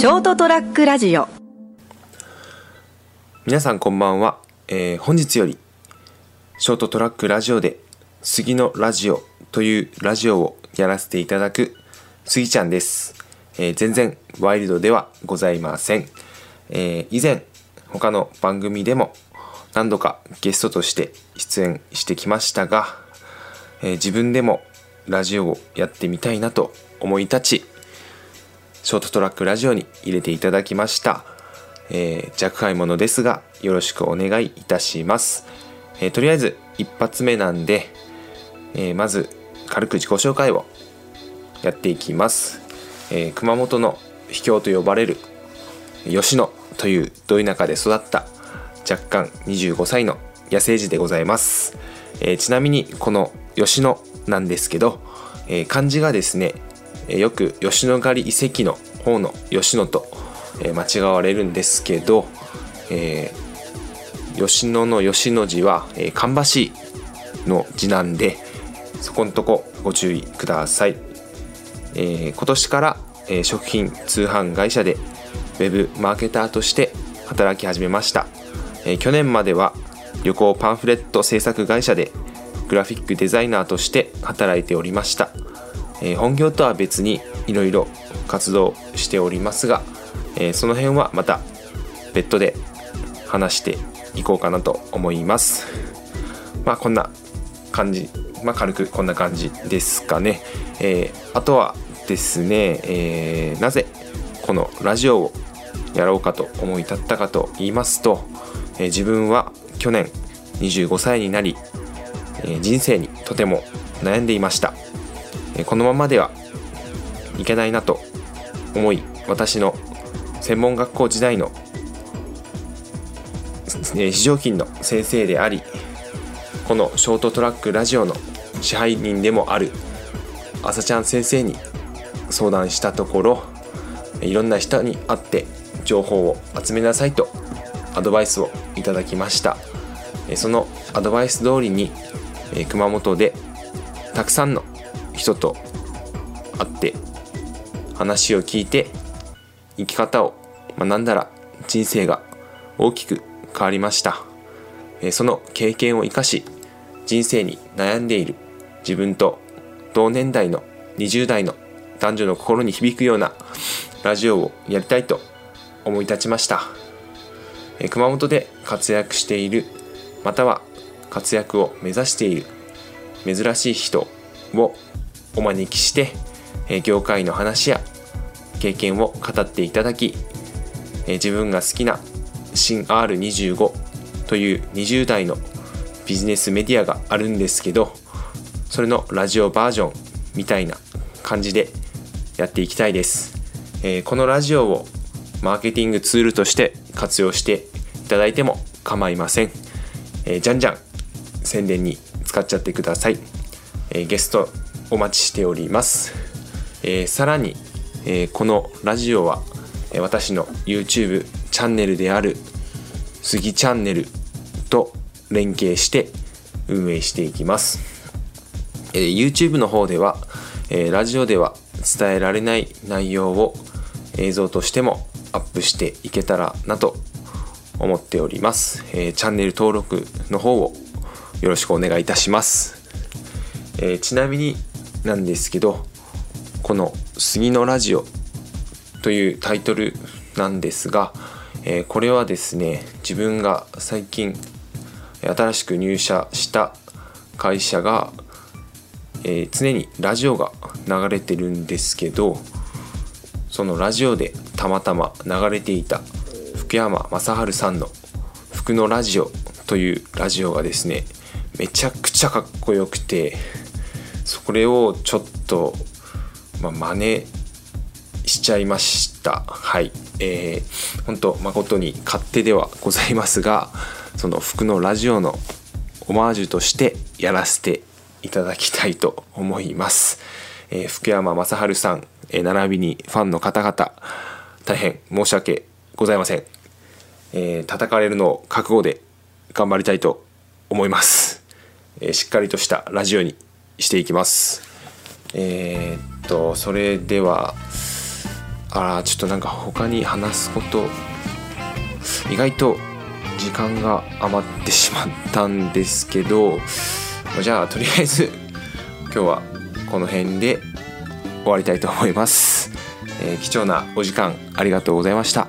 ショートトラックラジオ。皆さんこんばんは、えー本日よりショートトラックラジオで杉のラジオというラジオをやらせていただく杉ちゃんです、えー全然ワイルドではございません、えー以前他の番組でも何度かゲストとして出演してきましたが、えー自分でもラジオをやってみたいなと思い立ちショートトラックラジオに入れていただきました、えー、若輩者ですがよろしくお願いいたします、えーとりあえず一発目なんで、えーまず軽く自己紹介をやっていきます、えー熊本の秘境と呼ばれる吉野というど田舎で育った若干25歳の野生児でございます、えーちなみにこの吉野なんですけど、えー漢字がですねえよく吉野ヶ里遺跡の方の吉野と、え間違われるんですけど、えー吉野の吉の字は、えー芳しいの字なんでそこのとこご注意ください、えー今年から、えー食品通販会社でウェブマーケターとして働き始めました、えー去年までは旅行パンフレット制作会社でグラフィックデザイナーとして働いておりました、えー本業とは別にいろいろ活動しておりますが、えーその辺はまた別途で話していこうかなと思います。まあこんな感じ。まあ軽くこんな感じですかね、えーあとはですね、えーなぜこのラジオをやろうかと思い立ったかと言いますと、えー自分は去年25歳になり、え人生にとても悩んでいました、このままではいけないなと思い私の専門学校時代の、非常勤の先生でありこのショートトラックラジオの支配人でもある朝ちゃん先生に相談したところいろんな人に会って情報を集めなさいとアドバイスをいただきました。そのアドバイス通りに熊本でたくさんの人と会って話を聞いて生き方を学んだら人生が大きく変わりました。その経験を生かし人生に悩んでいる自分と同年代の20代の男女の心に響くようなラジオをやりたいと思い立ちました。熊本で活躍しているまたは活躍を目指している珍しい人をお招きして業界の話や経験を語っていただき自分が好きな新 R25 という20代のビジネスメディアがあるんですけどそれのラジオバージョンみたいな感じでやっていきたいです、えーこのラジオをマーケティングツールとして活用していただいても構いません、えーじゃんじゃん宣伝に使っちゃってください、えーゲストお待ちしております、えーさらに、えーこのラジオは、え私の YouTube チャンネルである杉チャンネルと連携して運営していきます、えー YouTube の方では、えーラジオでは伝えられない内容を映像としてもアップしていけたらなと思っております、えーチャンネル登録の方をよろしくお願いいたします、えーちなみになんですけどこの「杉のラジオ」というタイトルなんですが、えーこれはですね自分が最近新しく入社した会社が、えー常にラジオが流れてるんですけどそのラジオでたまたま流れていた福山雅治さんの「福のラジオ」というラジオがですねめちゃくちゃかっこよくてそれをちょっと、まあ、真似しちゃいました。はい。えー、本当誠に勝手ではございますがその服のラジオのオマージュとしてやらせていただきたいと思います、えー福山雅治さん、えー並びにファンの方々大変申し訳ございません、えー叩かれるのを覚悟で頑張りたいと思います、えーしっかりとしたラジオにしていきます。えーっとそれではあらちょっとなんか他に話すこと意外と時間が余ってしまったんですけどじゃあとりあえず今日はこの辺で終わりたいと思います、えー、貴重なお時間ありがとうございました。